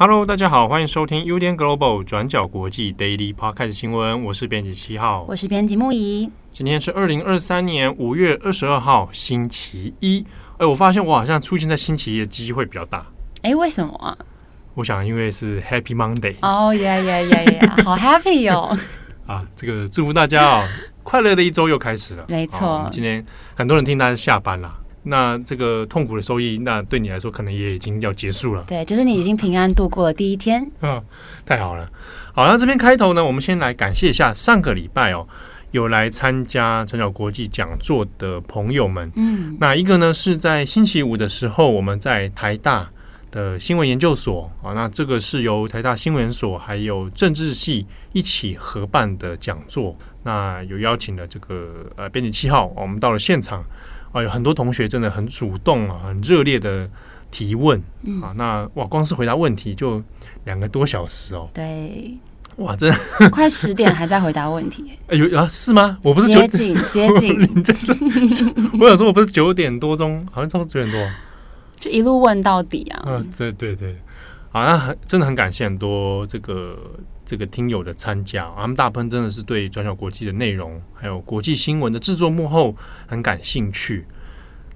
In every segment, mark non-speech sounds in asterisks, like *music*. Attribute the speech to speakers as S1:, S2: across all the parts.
S1: Hello，大家好，欢迎收听 UDN Global 转角国际 Daily Podcast 新闻，我是编辑七号，
S2: 我是编辑木仪。
S1: 今天是二零二三年五月二十二号，星期一。哎，我发现我好像出现在星期一的机会比较大。
S2: 哎，为什么啊？
S1: 我想，因为是 Happy Monday。
S2: 哦耶耶耶耶，好 Happy 哦！*laughs*
S1: 啊，这个祝福大家哦，快乐的一周又开始了。
S2: 没错，
S1: 今天很多人听他是下班了，那这个痛苦的收益，那对你来说可能也已经要结束了。
S2: 对，就是你已经平安度过了第一天。
S1: 嗯，太好了。好，那这边开头呢，我们先来感谢一下上个礼拜哦。有来参加转角国际讲座的朋友们，嗯，那一个呢是在星期五的时候，我们在台大的新闻研究所啊，那这个是由台大新闻所还有政治系一起合办的讲座，那有邀请了这个呃编辑七号，我们到了现场啊，有很多同学真的很主动啊，很热烈的提问，嗯。啊，那哇，光是回答问题就两个多小时哦，
S2: 对。
S1: 哇，真的 *laughs*
S2: 快十点还在回答问题？
S1: 哎有啊，是吗？我不是
S2: 接近 *laughs* 接近，
S1: 我想说我不是九点多钟，好像差不多九点多，
S2: 就一路问到底啊。
S1: 嗯，对对对，好，那很真的很感谢很多这个这个听友的参加，他们大部分真的是对转角国际的内容还有国际新闻的制作幕后很感兴趣。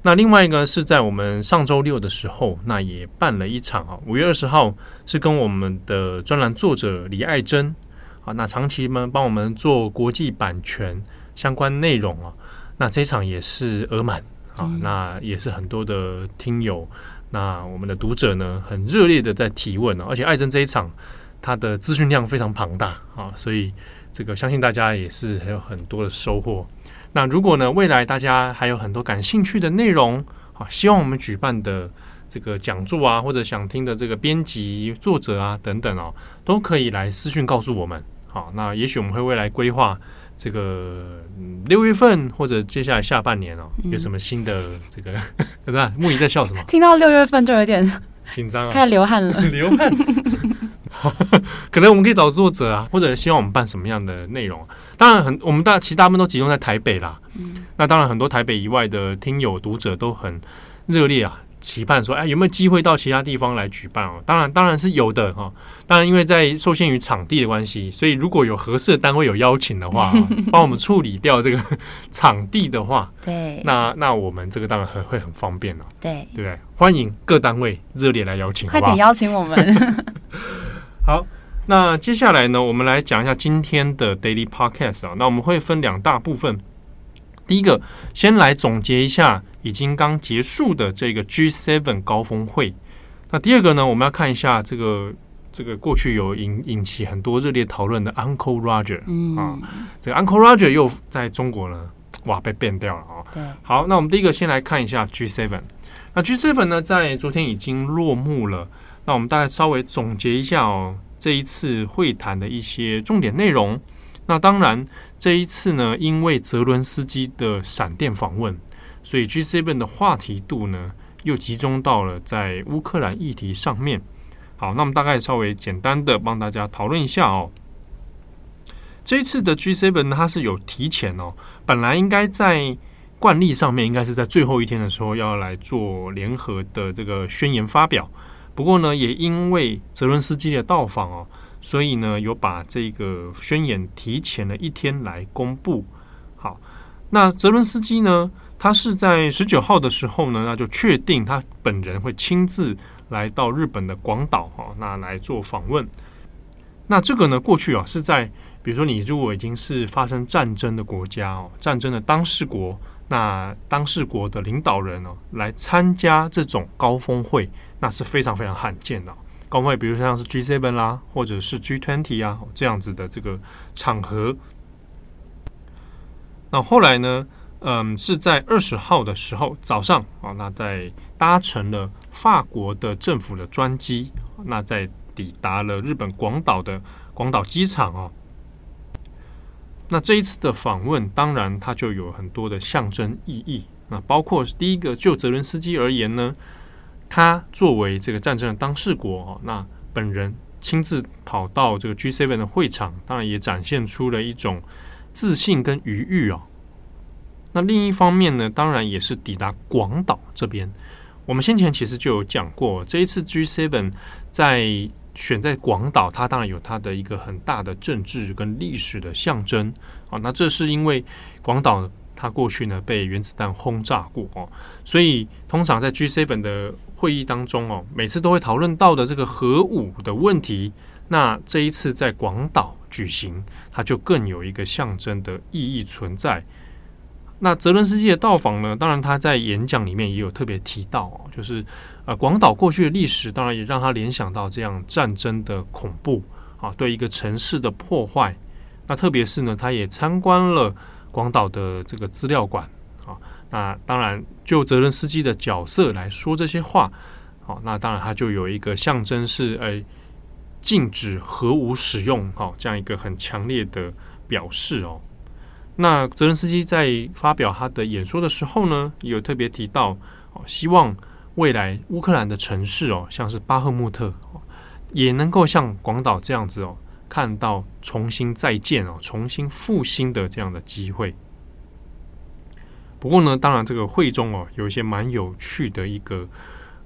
S1: 那另外一个是在我们上周六的时候，那也办了一场啊，五月二十号是跟我们的专栏作者李爱珍啊，那长期们帮我们做国际版权相关内容啊，那这一场也是额满啊，那也是很多的听友，那我们的读者呢很热烈的在提问啊，而且爱珍这一场他的资讯量非常庞大啊，所以这个相信大家也是还有很多的收获。那如果呢，未来大家还有很多感兴趣的内容，啊，希望我们举办的这个讲座啊，或者想听的这个编辑、作者啊等等哦，都可以来私讯告诉我们。好，那也许我们会未来规划这个六月份或者接下来下半年哦，有什么新的这个？*laughs* 对吧？木仪在笑什么？
S2: 听到六月份就有点
S1: 紧张啊，
S2: 开始流汗了，*laughs*
S1: 流汗。*laughs* 可能我们可以找作者啊，或者希望我们办什么样的内容？当然很，我们大其实大部分都集中在台北啦。嗯，那当然很多台北以外的听友读者都很热烈啊，期盼说，哎，有没有机会到其他地方来举办哦？当然，当然是有的哈。当然，因为在受限于场地的关系，所以如果有合适的单位有邀请的话，*laughs* 帮我们处理掉这个 *laughs* 场地的话，
S2: 对，
S1: 那那我们这个当然很会很方便了。
S2: 对，
S1: 对不对？欢迎各单位热烈来邀请，
S2: 快点邀请我们。*laughs*
S1: 好，那接下来呢，我们来讲一下今天的 Daily Podcast 啊。那我们会分两大部分，第一个先来总结一下已经刚结束的这个 G7 高峰会。那第二个呢，我们要看一下这个这个过去有引引起很多热烈讨论的 Uncle Roger，嗯啊，这个 Uncle Roger 又在中国呢，哇，被变掉了啊。
S2: 对，
S1: 好，那我们第一个先来看一下 G7。那 G7 呢，在昨天已经落幕了。那我们大概稍微总结一下哦，这一次会谈的一些重点内容。那当然，这一次呢，因为泽伦斯基的闪电访问，所以 G7 的话题度呢又集中到了在乌克兰议题上面。好，那我们大概稍微简单的帮大家讨论一下哦。这一次的 G7，它是有提前哦，本来应该在惯例上面，应该是在最后一天的时候要来做联合的这个宣言发表。不过呢，也因为泽伦斯基的到访哦，所以呢，有把这个宣言提前了一天来公布。好，那泽伦斯基呢，他是在十九号的时候呢，那就确定他本人会亲自来到日本的广岛哈，那来做访问。那这个呢，过去啊是在比如说你如果已经是发生战争的国家哦，战争的当事国，那当事国的领导人呢，来参加这种高峰会。那是非常非常罕见的高峰会，比如像是 G7 啦，或者是 G20 啊这样子的这个场合。那后来呢，嗯，是在二十号的时候早上啊，那在搭乘了法国的政府的专机，那在抵达了日本广岛的广岛机场啊。那这一次的访问，当然它就有很多的象征意义。那包括第一个，就泽伦斯基而言呢，他作为这个战争的当事国哦，那本人亲自跑到这个 G7 的会场，当然也展现出了一种自信跟余裕哦。那另一方面呢，当然也是抵达广岛这边。我们先前其实就有讲过，这一次 G7 在选在广岛，它当然有它的一个很大的政治跟历史的象征啊。那这是因为广岛。它过去呢被原子弹轰炸过哦，所以通常在 G7 的会议当中哦，每次都会讨论到的这个核武的问题。那这一次在广岛举行，它就更有一个象征的意义存在。那泽伦斯基的到访呢，当然他在演讲里面也有特别提到哦，就是呃广岛过去的历史，当然也让他联想到这样战争的恐怖啊，对一个城市的破坏。那特别是呢，他也参观了。广岛的这个资料馆啊，那当然就泽伦斯基的角色来说这些话，好，那当然他就有一个象征是诶禁止核武使用，好这样一个很强烈的表示哦。那泽伦斯基在发表他的演说的时候呢，有特别提到哦，希望未来乌克兰的城市哦，像是巴赫穆特，也能够像广岛这样子哦。看到重新再建哦，重新复兴的这样的机会。不过呢，当然这个会中哦，有一些蛮有趣的一个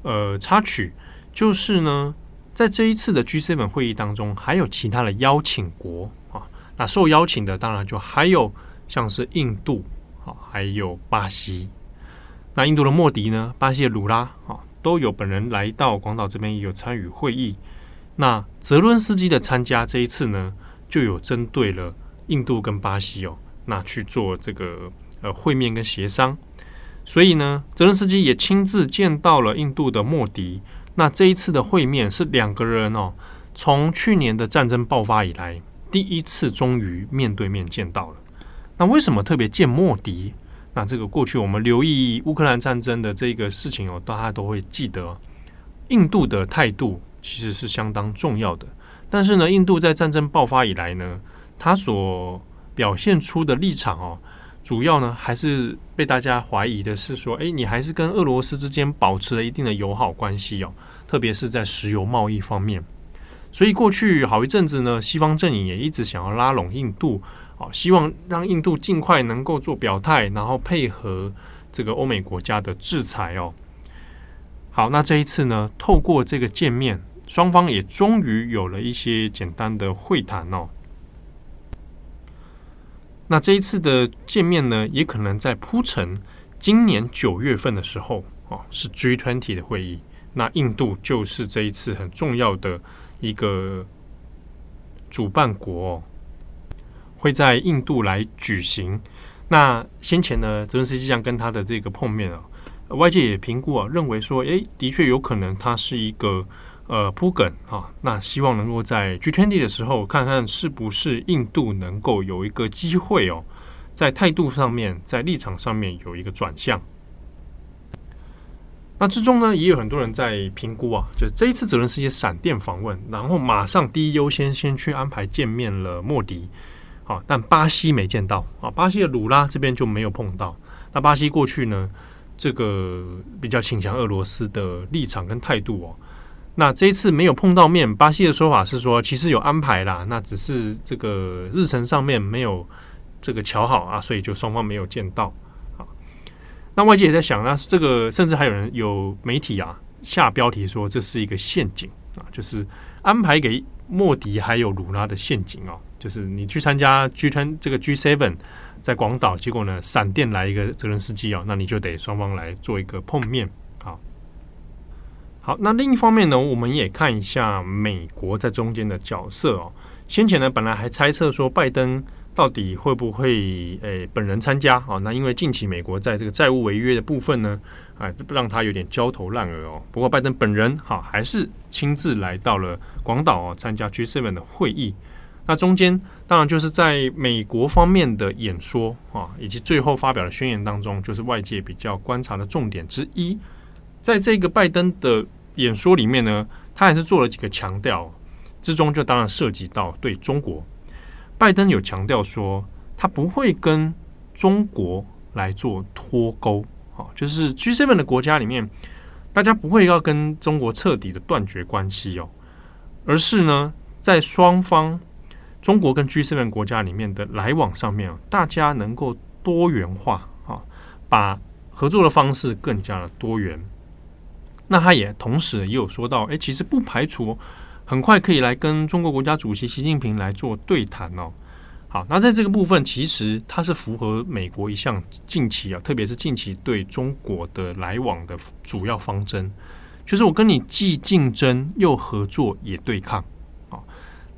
S1: 呃插曲，就是呢，在这一次的 G7 会议当中，还有其他的邀请国啊。那受邀请的当然就还有像是印度啊，还有巴西。那印度的莫迪呢，巴西的鲁拉啊，都有本人来到广岛这边，也有参与会议。那泽伦斯基的参加这一次呢，就有针对了印度跟巴西哦，那去做这个呃会面跟协商。所以呢，泽伦斯基也亲自见到了印度的莫迪。那这一次的会面是两个人哦，从去年的战争爆发以来第一次终于面对面见到了。那为什么特别见莫迪？那这个过去我们留意乌克兰战争的这个事情哦，大家都会记得印度的态度。其实是相当重要的，但是呢，印度在战争爆发以来呢，他所表现出的立场哦，主要呢还是被大家怀疑的是说，诶，你还是跟俄罗斯之间保持了一定的友好关系哦，特别是在石油贸易方面。所以过去好一阵子呢，西方阵营也一直想要拉拢印度，哦，希望让印度尽快能够做表态，然后配合这个欧美国家的制裁哦。好，那这一次呢，透过这个见面。双方也终于有了一些简单的会谈哦。那这一次的见面呢，也可能在铺陈今年九月份的时候哦，是 G20 的会议。那印度就是这一次很重要的一个主办国哦，会在印度来举行。那先前呢，泽伦斯基将跟他的这个碰面啊，外界也评估啊，认为说，诶，的确有可能他是一个。呃，铺梗啊，那希望能够在 G20 的时候，看看是不是印度能够有一个机会哦，在态度上面，在立场上面有一个转向。那之中呢，也有很多人在评估啊，就这一次泽伦斯基闪电访问，然后马上第一优先先去安排见面了莫迪，好，但巴西没见到啊，巴西的鲁拉这边就没有碰到。那巴西过去呢，这个比较倾向俄罗斯的立场跟态度哦。那这一次没有碰到面，巴西的说法是说，其实有安排啦，那只是这个日程上面没有这个瞧好啊，所以就双方没有见到。啊，那外界也在想，那这个甚至还有人有媒体啊下标题说这是一个陷阱啊，就是安排给莫迪还有鲁拉的陷阱哦，就是你去参加 G10 这个 G7 在广岛，结果呢闪电来一个泽连斯基哦，那你就得双方来做一个碰面。好，那另一方面呢，我们也看一下美国在中间的角色哦。先前呢，本来还猜测说拜登到底会不会诶、本人参加哦。那因为近期美国在这个债务违约的部分呢，哎，让他有点焦头烂额哦。不过拜登本人哈还是亲自来到了广岛哦，参加 G7 的会议。那中间当然就是在美国方面的演说啊，以及最后发表的宣言当中，就是外界比较观察的重点之一。在这个拜登的演说里面呢，他还是做了几个强调，之中就当然涉及到对中国。拜登有强调说，他不会跟中国来做脱钩啊，就是 G7 的国家里面，大家不会要跟中国彻底的断绝关系哦，而是呢，在双方中国跟 G7 国家里面的来往上面，大家能够多元化啊，把合作的方式更加的多元。那他也同时也有说到，哎，其实不排除很快可以来跟中国国家主席习近平来做对谈哦。好，那在这个部分，其实它是符合美国一项近期啊，特别是近期对中国的来往的主要方针，就是我跟你既竞争又合作也对抗。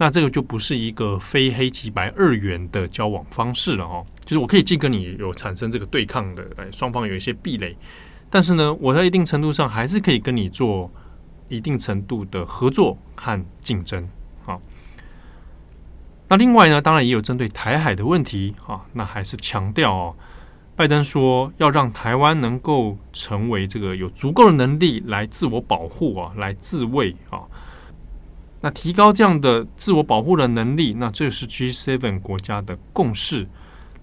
S1: 那这个就不是一个非黑即白二元的交往方式了哦，就是我可以既跟你有产生这个对抗的，哎，双方有一些壁垒。但是呢，我在一定程度上还是可以跟你做一定程度的合作和竞争。好，那另外呢，当然也有针对台海的问题啊，那还是强调哦，拜登说要让台湾能够成为这个有足够的能力来自我保护啊，来自卫啊。那提高这样的自我保护的能力，那这是 G7 国家的共识。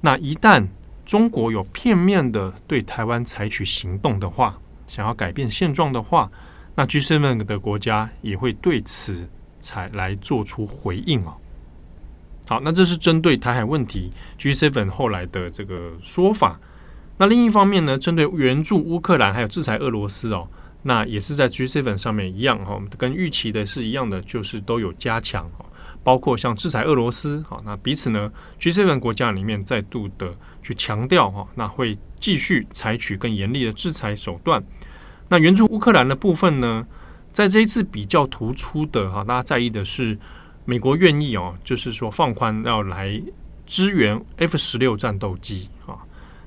S1: 那一旦中国有片面的对台湾采取行动的话，想要改变现状的话，那 G7 的国家也会对此才来做出回应哦。好，那这是针对台海问题 G7 后来的这个说法。那另一方面呢，针对援助乌克兰还有制裁俄罗斯哦，那也是在 G7 上面一样哈，跟预期的是一样的，就是都有加强哦。包括像制裁俄罗斯，好，那彼此呢，G7 国家里面再度的去强调哈，那会继续采取更严厉的制裁手段。那援助乌克兰的部分呢，在这一次比较突出的哈，大家在意的是美国愿意哦，就是说放宽要来支援 F 十六战斗机啊。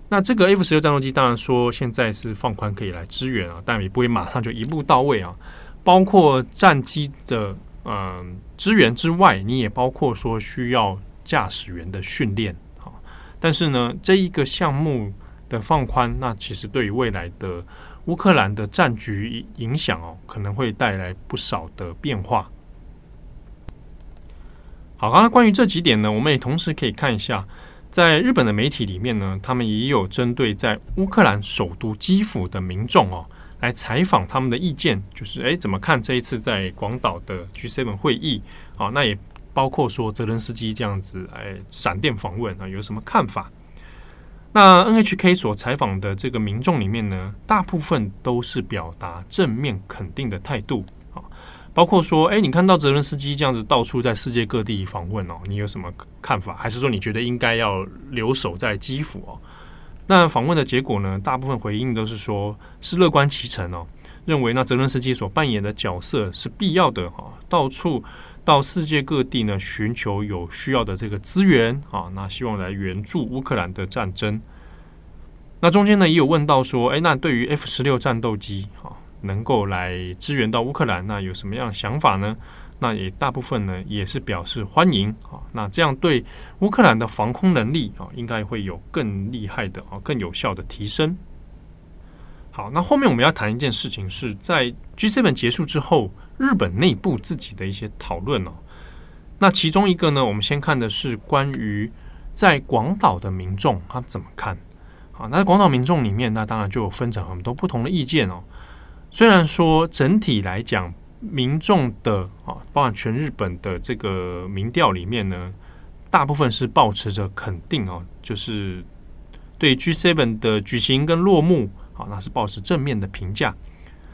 S1: 那这个 F 十六战斗机当然说现在是放宽可以来支援啊，但也不会马上就一步到位啊，包括战机的。嗯，支援之外，你也包括说需要驾驶员的训练，好，但是呢，这一个项目的放宽，那其实对于未来的乌克兰的战局影响哦，可能会带来不少的变化。好，刚才关于这几点呢，我们也同时可以看一下，在日本的媒体里面呢，他们也有针对在乌克兰首都基辅的民众哦。来采访他们的意见，就是诶，怎么看这一次在广岛的 G7 会议啊？那也包括说泽伦斯基这样子哎，闪电访问啊，有什么看法？那 NHK 所采访的这个民众里面呢，大部分都是表达正面肯定的态度，包括说，诶，你看到泽伦斯基这样子到处在世界各地访问哦，你有什么看法？还是说你觉得应该要留守在基辅哦？那访问的结果呢？大部分回应都是说，是乐观其成哦，认为那泽伦斯基所扮演的角色是必要的哈，到处到世界各地呢，寻求有需要的这个资源啊，那希望来援助乌克兰的战争。那中间呢，也有问到说，哎，那对于 F 十六战斗机啊，能够来支援到乌克兰，那有什么样的想法呢？那也大部分呢也是表示欢迎啊，那这样对乌克兰的防空能力啊，应该会有更厉害的啊、更有效的提升。好，那后面我们要谈一件事情，是在 G7 结束之后，日本内部自己的一些讨论哦。那其中一个呢，我们先看的是关于在广岛的民众他怎么看。好，那在广岛民众里面，那当然就有分成很多不同的意见哦。虽然说整体来讲，民众的啊，包含全日本的这个民调里面呢，大部分是抱持着肯定哦，就是对 G7 的举行跟落幕啊，那是抱持正面的评价。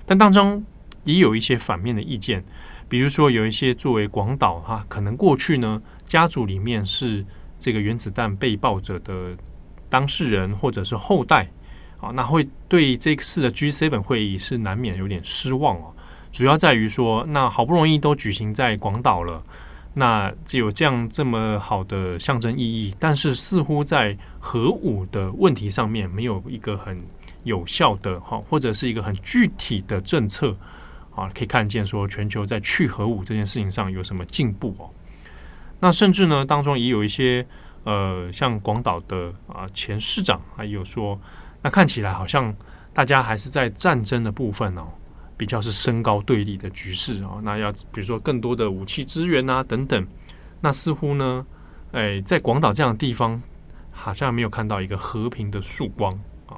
S1: 但当中也有一些反面的意见，比如说有一些作为广岛哈，可能过去呢家族里面是这个原子弹被爆者的当事人或者是后代啊，那会对这次的 G7 会议是难免有点失望哦。主要在于说，那好不容易都举行在广岛了，那只有这样这么好的象征意义，但是似乎在核武的问题上面没有一个很有效的哈，或者是一个很具体的政策啊，可以看见说全球在去核武这件事情上有什么进步哦。那甚至呢，当中也有一些呃，像广岛的啊前市长还有说，那看起来好像大家还是在战争的部分哦。比较是升高对立的局势哦，那要比如说更多的武器资源啊等等，那似乎呢，哎，在广岛这样的地方，好像没有看到一个和平的曙光啊。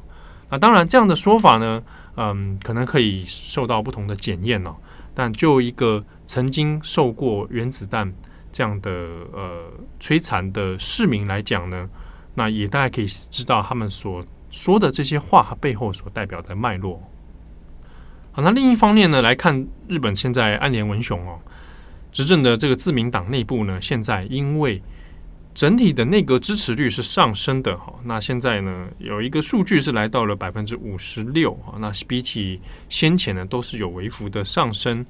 S1: 那当然，这样的说法呢，嗯，可能可以受到不同的检验哦。但就一个曾经受过原子弹这样的呃摧残的市民来讲呢，那也大概可以知道他们所说的这些话背后所代表的脉络。好，那另一方面呢，来看日本现在岸田文雄哦，执政的这个自民党内部呢，现在因为整体的内阁支持率是上升的哈，那现在呢有一个数据是来到了百分之五十六啊，那比起先前呢都是有微幅的上升，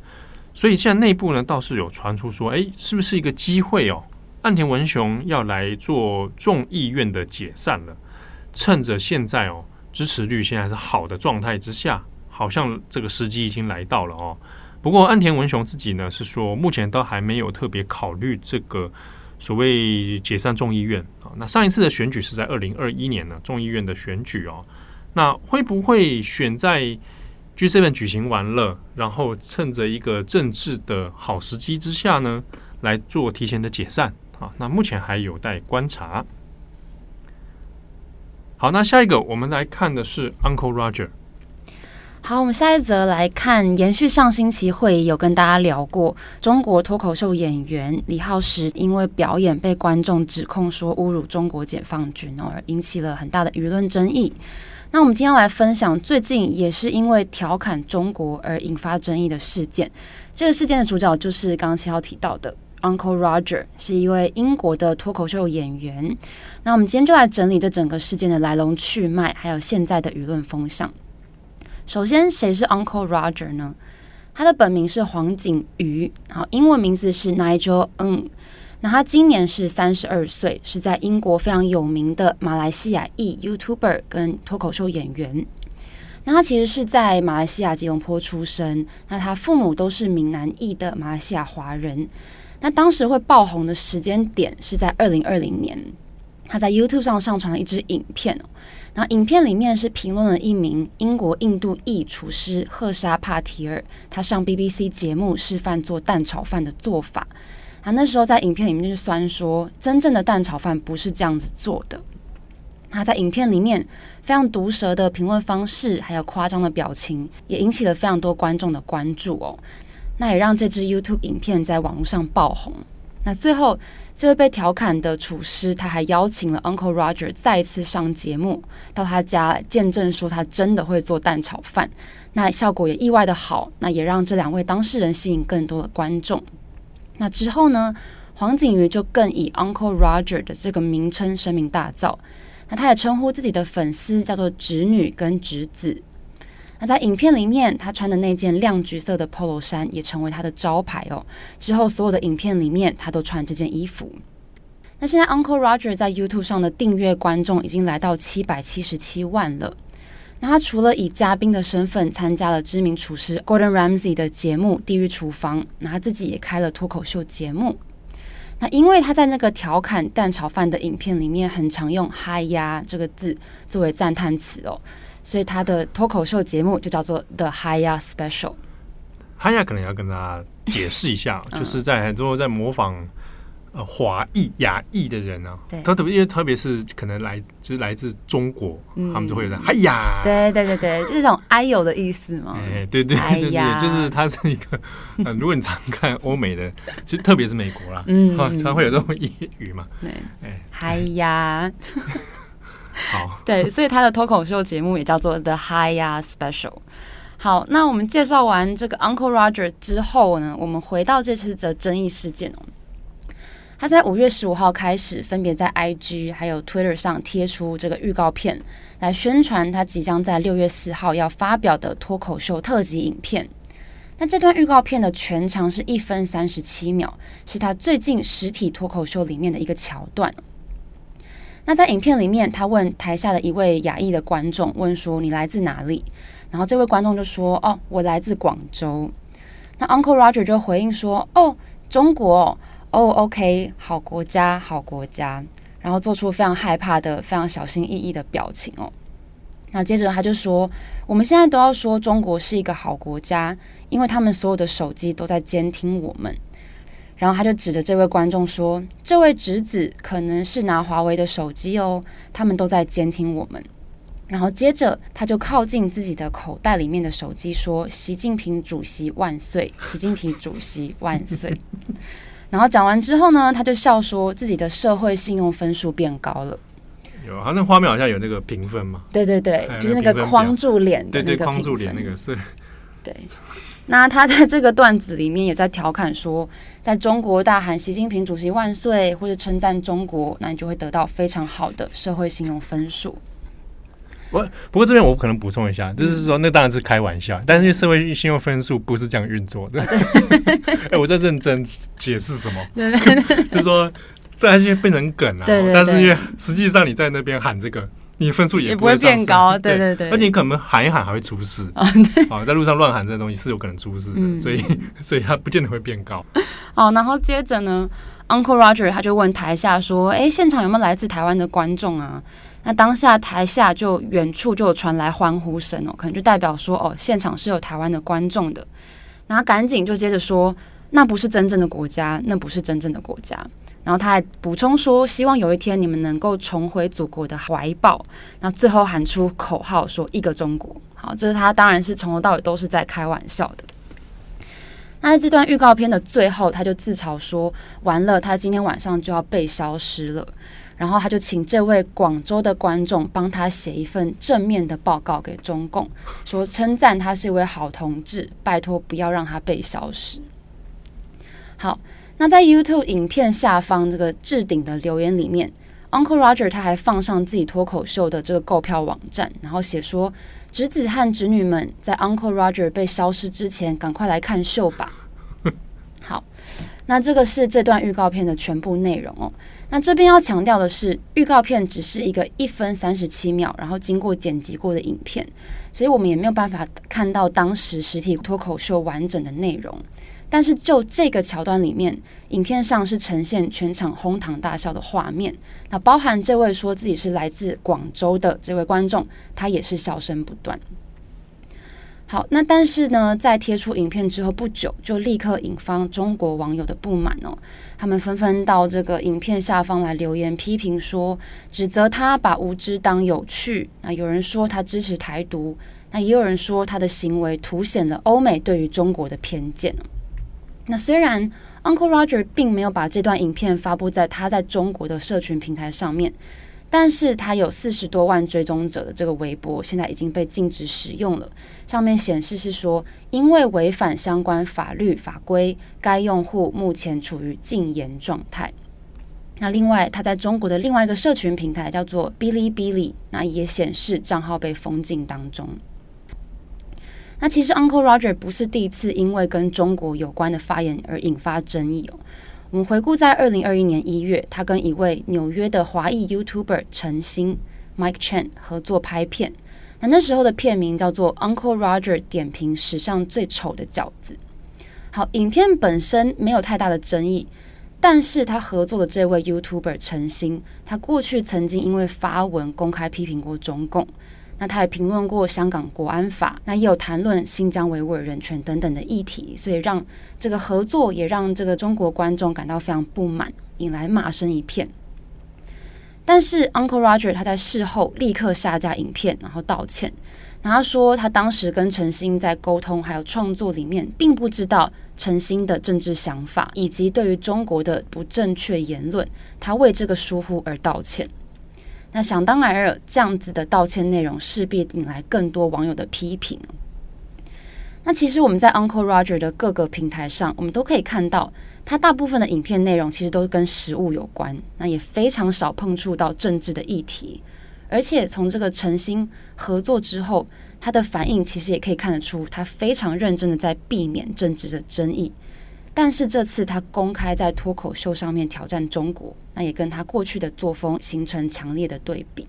S1: 所以现在内部呢倒是有传出说，哎，是不是一个机会哦？岸田文雄要来做众议院的解散了，趁着现在哦支持率现在是好的状态之下，好像这个时机已经来到了哦。不过岸田文雄自己呢是说，目前都还没有特别考虑这个。所谓解散众议院啊，那上一次的选举是在二零二一年呢，众议院的选举哦，那会不会选在 G7 举行完了，然后趁着一个政治的好时机之下呢，来做提前的解散啊？那目前还有待观察。好，那下一个我们来看的是 Uncle Roger。
S2: 好，我们下一则来看，延续上星期会议有跟大家聊过，中国脱口秀演员李浩石因为表演被观众指控说侮辱中国解放军，而引起了很大的舆论争议。那我们今天来分享最近也是因为调侃中国而引发争议的事件。这个事件的主角就是刚刚七号提到的 Uncle Roger，是一位英国的脱口秀演员。那我们今天就来整理这整个事件的来龙去脉，还有现在的舆论风向。首先，谁是 Uncle Roger 呢？他的本名是黄景瑜，然后英文名字是 Nigel Ng。那他今年是三十二岁，是在英国非常有名的马来西亚裔 YouTuber 跟脱口秀演员。那他其实是在马来西亚吉隆坡出生，那他父母都是闽南裔的马来西亚华人。那当时会爆红的时间点是在二零二零年，他在 YouTube 上上传了一支影片。然后影片里面是评论了一名英国印度裔厨师赫沙帕提尔，他上 BBC 节目示范做蛋炒饭的做法。啊，那时候在影片里面就酸说，真正的蛋炒饭不是这样子做的。他在影片里面非常毒舌的评论方式，还有夸张的表情，也引起了非常多观众的关注哦。那也让这支 YouTube 影片在网络上爆红。那最后。这位被调侃的厨师，他还邀请了 Uncle Roger 再次上节目，到他家见证说他真的会做蛋炒饭，那效果也意外的好，那也让这两位当事人吸引更多的观众。那之后呢，黄景瑜就更以 Uncle Roger 的这个名称声名大噪，那他也称呼自己的粉丝叫做侄女跟侄子。那在影片里面，他穿的那件亮橘色的 Polo 衫也成为他的招牌哦。之后所有的影片里面，他都穿这件衣服。那现在 Uncle Roger 在 YouTube 上的订阅观众已经来到七百七十七万了。那他除了以嘉宾的身份参加了知名厨师 Gordon Ramsay 的节目《地狱厨房》，那他自己也开了脱口秀节目。那因为他在那个调侃蛋炒饭的影片里面，很常用“嗨呀”这个字作为赞叹词哦。所以他的脱口秀节目就叫做 The Haya Special。
S1: Haya 可能要跟大家解释一下，*laughs* 就是在很多在模仿呃华裔亚裔的人啊，他特别因为特别是可能来就是来自中国，嗯、他们就会有在 Haya。
S2: 对对对对，就是这种哎呦的意思嘛。
S1: 哎，对对对对，就是他是一个、呃，如果你常看欧美的，*laughs* 其实特别是美国啦，嗯，常会有这种俚语嘛。对，哎
S2: ，Haya。
S1: 好，
S2: 对，所以他的脱口秀节目也叫做 The Higher Special。好，那我们介绍完这个 Uncle Roger 之后呢，我们回到这次的争议事件哦。他在五月十五号开始，分别在 IG 还有 Twitter 上贴出这个预告片，来宣传他即将在六月四号要发表的脱口秀特辑影片。那这段预告片的全长是一分三十七秒，是他最近实体脱口秀里面的一个桥段。那在影片里面，他问台下的一位亚裔的观众，问说：“你来自哪里？”然后这位观众就说：“哦，我来自广州。”那 Uncle Roger 就回应说：“哦，中国哦，OK，好国家，好国家。”然后做出非常害怕的、非常小心翼翼的表情哦。那接着他就说：“我们现在都要说中国是一个好国家，因为他们所有的手机都在监听我们。”然后他就指着这位观众说：“这位侄子可能是拿华为的手机哦，他们都在监听我们。”然后接着他就靠近自己的口袋里面的手机说：“习近平主席万岁！习近平主席万岁！” *laughs* *laughs* 然后讲完之后呢，他就笑说自己的社会信用分数变高了。
S1: 有啊，那画面好像有那个评分嘛？
S2: 对对对，就是那个框住脸的那个，
S1: 对对，框住脸那个是。
S2: 对，那他在这个段子里面也在调侃说，在中国大喊“习近平主席万岁”或者称赞中国，那你就会得到非常好的社会信用分数。
S1: 我不过这边我可能补充一下，就是说那当然是开玩笑，但是社会信用分数不是这样运作的。*laughs* 哎，我在认真解释什么？*laughs* 就是说。不然就变成梗了，对对对，但是因为实际上你在那边喊这个，你分数也不
S2: 会，变高，对对对，
S1: 而且你可能喊一喊还会出事啊！哦、在路上乱喊这些东西是有可能出事的，嗯、所以 *laughs* 所以它不见得会变高。*laughs*
S2: 好，然后接着呢，Uncle Roger 他就问台下说：“哎，现场有没有来自台湾的观众啊？”那当下台下就远处就传来欢呼声哦，可能就代表说哦，现场是有台湾的观众的。然后赶紧就接着说：“那不是真正的国家，那不是真正的国家。”然后他还补充说：“希望有一天你们能够重回祖国的怀抱。”那最后喊出口号说：“一个中国。”好，这是他当然是从头到尾都是在开玩笑的。那在这段预告片的最后，他就自嘲说：“完了，他今天晚上就要被消失了。”然后他就请这位广州的观众帮他写一份正面的报告给中共，说称赞他是一位好同志，拜托不要让他被消失。好。那在 YouTube 影片下方这个置顶的留言里面，Uncle Roger 他还放上自己脱口秀的这个购票网站，然后写说：“侄子和侄女们在 Uncle Roger 被消失之前，赶快来看秀吧。” *laughs* 好，那这个是这段预告片的全部内容哦。那这边要强调的是，预告片只是一个一分三十七秒，然后经过剪辑过的影片，所以我们也没有办法看到当时实体脱口秀完整的内容。但是就这个桥段里面，影片上是呈现全场哄堂大笑的画面。那包含这位说自己是来自广州的这位观众，他也是笑声不断。好，那但是呢，在贴出影片之后不久，就立刻引发中国网友的不满哦。他们纷纷到这个影片下方来留言批评说，指责他把无知当有趣。那有人说他支持台独，那也有人说他的行为凸显了欧美对于中国的偏见。那虽然 Uncle Roger 并没有把这段影片发布在他在中国的社群平台上面，但是他有四十多万追踪者的这个微博现在已经被禁止使用了。上面显示是说，因为违反相关法律法规，该用户目前处于禁言状态。那另外，他在中国的另外一个社群平台叫做哔哩哔哩，那也显示账号被封禁当中。那其实 Uncle Roger 不是第一次因为跟中国有关的发言而引发争议哦。我们回顾在二零二一年一月，他跟一位纽约的华裔 YouTuber 陈星 Mike Chen 合作拍片，那那时候的片名叫做 Uncle Roger 点评史上最丑的饺子。好，影片本身没有太大的争议，但是他合作的这位 YouTuber 陈星，他过去曾经因为发文公开批评过中共。那他也评论过香港国安法，那也有谈论新疆维吾尔人权等等的议题，所以让这个合作也让这个中国观众感到非常不满，引来骂声一片。但是 Uncle Roger 他在事后立刻下架影片，然后道歉。那他说他当时跟陈星在沟通还有创作里面，并不知道陈星的政治想法以及对于中国的不正确言论，他为这个疏忽而道歉。那想当然了，这样子的道歉内容势必引来更多网友的批评。那其实我们在 Uncle Roger 的各个平台上，我们都可以看到，他大部分的影片内容其实都跟食物有关，那也非常少碰触到政治的议题。而且从这个诚心合作之后，他的反应其实也可以看得出，他非常认真的在避免政治的争议。但是这次他公开在脱口秀上面挑战中国，那也跟他过去的作风形成强烈的对比。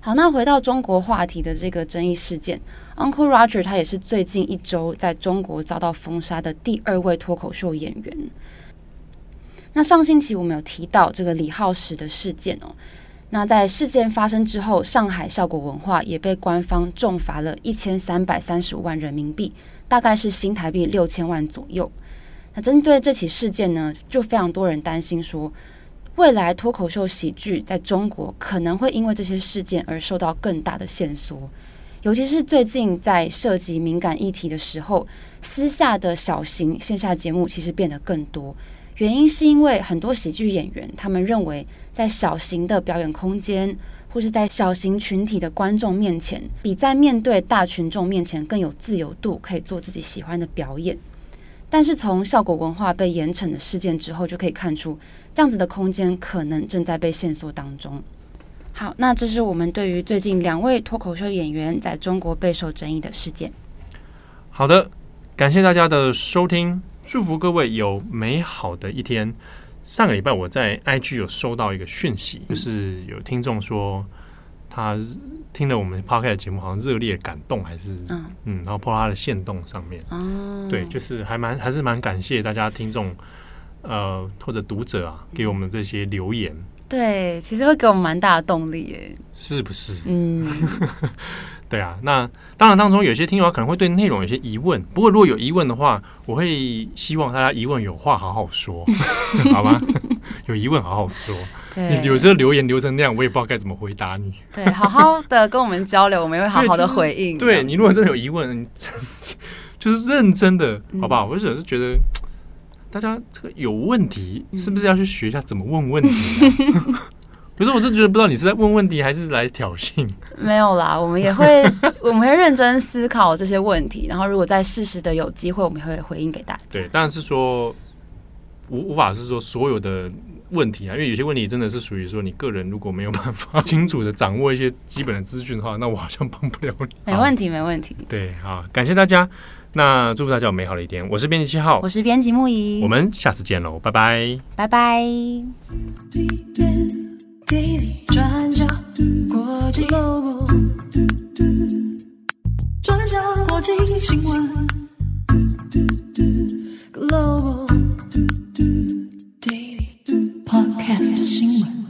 S2: 好，那回到中国话题的这个争议事件，Uncle Roger 他也是最近一周在中国遭到封杀的第二位脱口秀演员。那上星期我们有提到这个李浩石的事件哦，那在事件发生之后，上海笑果文化也被官方重罚了一千三百三十五万人民币。大概是新台币六千万左右。那针对这起事件呢，就非常多人担心说，未来脱口秀喜剧在中国可能会因为这些事件而受到更大的限缩，尤其是最近在涉及敏感议题的时候，私下的小型线下节目其实变得更多。原因是因为很多喜剧演员他们认为，在小型的表演空间或是在小型群体的观众面前，比在面对大群众面前更有自由度，可以做自己喜欢的表演。但是从效果文化被严惩的事件之后，就可以看出。这样子的空间可能正在被限缩当中。好，那这是我们对于最近两位脱口秀演员在中国备受争议的事件。
S1: 好的，感谢大家的收听，祝福各位有美好的一天。上个礼拜我在 IG 有收到一个讯息，就是有听众说他听了我们 Podcast 的节目，好像热烈感动，还是嗯嗯，然后 po 他的限动上面。哦，对，就是还蛮还是蛮感谢大家听众。呃，或者读者啊，给我们这些留言，
S2: 对，其实会给我们蛮大的动力耶，
S1: 是不是？
S2: 嗯，*laughs*
S1: 对啊。那当然，当中有些听友可能会对内容有些疑问，不过如果有疑问的话，我会希望大家疑问有话好好说，*laughs* 好吗？有疑问好好说。对，有时候留言留成那样，我也不知道该怎么回答你。
S2: 对，好好的跟我们交流，我们也会好好的回应。
S1: 对，你如果真的有疑问，你真 *laughs* 就是认真的，好不好？我只是觉得。大家这个有问题，是不是要去学一下怎么问问题啊？可是我就觉得不知道你是在问问题还是来挑衅。
S2: 没有啦，我们也会 *laughs* 我们会认真思考这些问题，然后如果在适时的有机会，我们也会回应给大家。
S1: 对，当然是说无无法是说所有的问题啊，因为有些问题真的是属于说你个人如果没有办法清楚的掌握一些基本的资讯的话，那我好像帮不了你。
S2: 没问题，没问题。
S1: 对，好，感谢大家。那祝福大家有美好的一天。我是编辑七号，
S2: 我是编辑木仪，
S1: 我们下次见喽，拜拜，
S2: 拜拜。
S3: 转角国际转角国际新闻 Global Daily Podcast 新闻。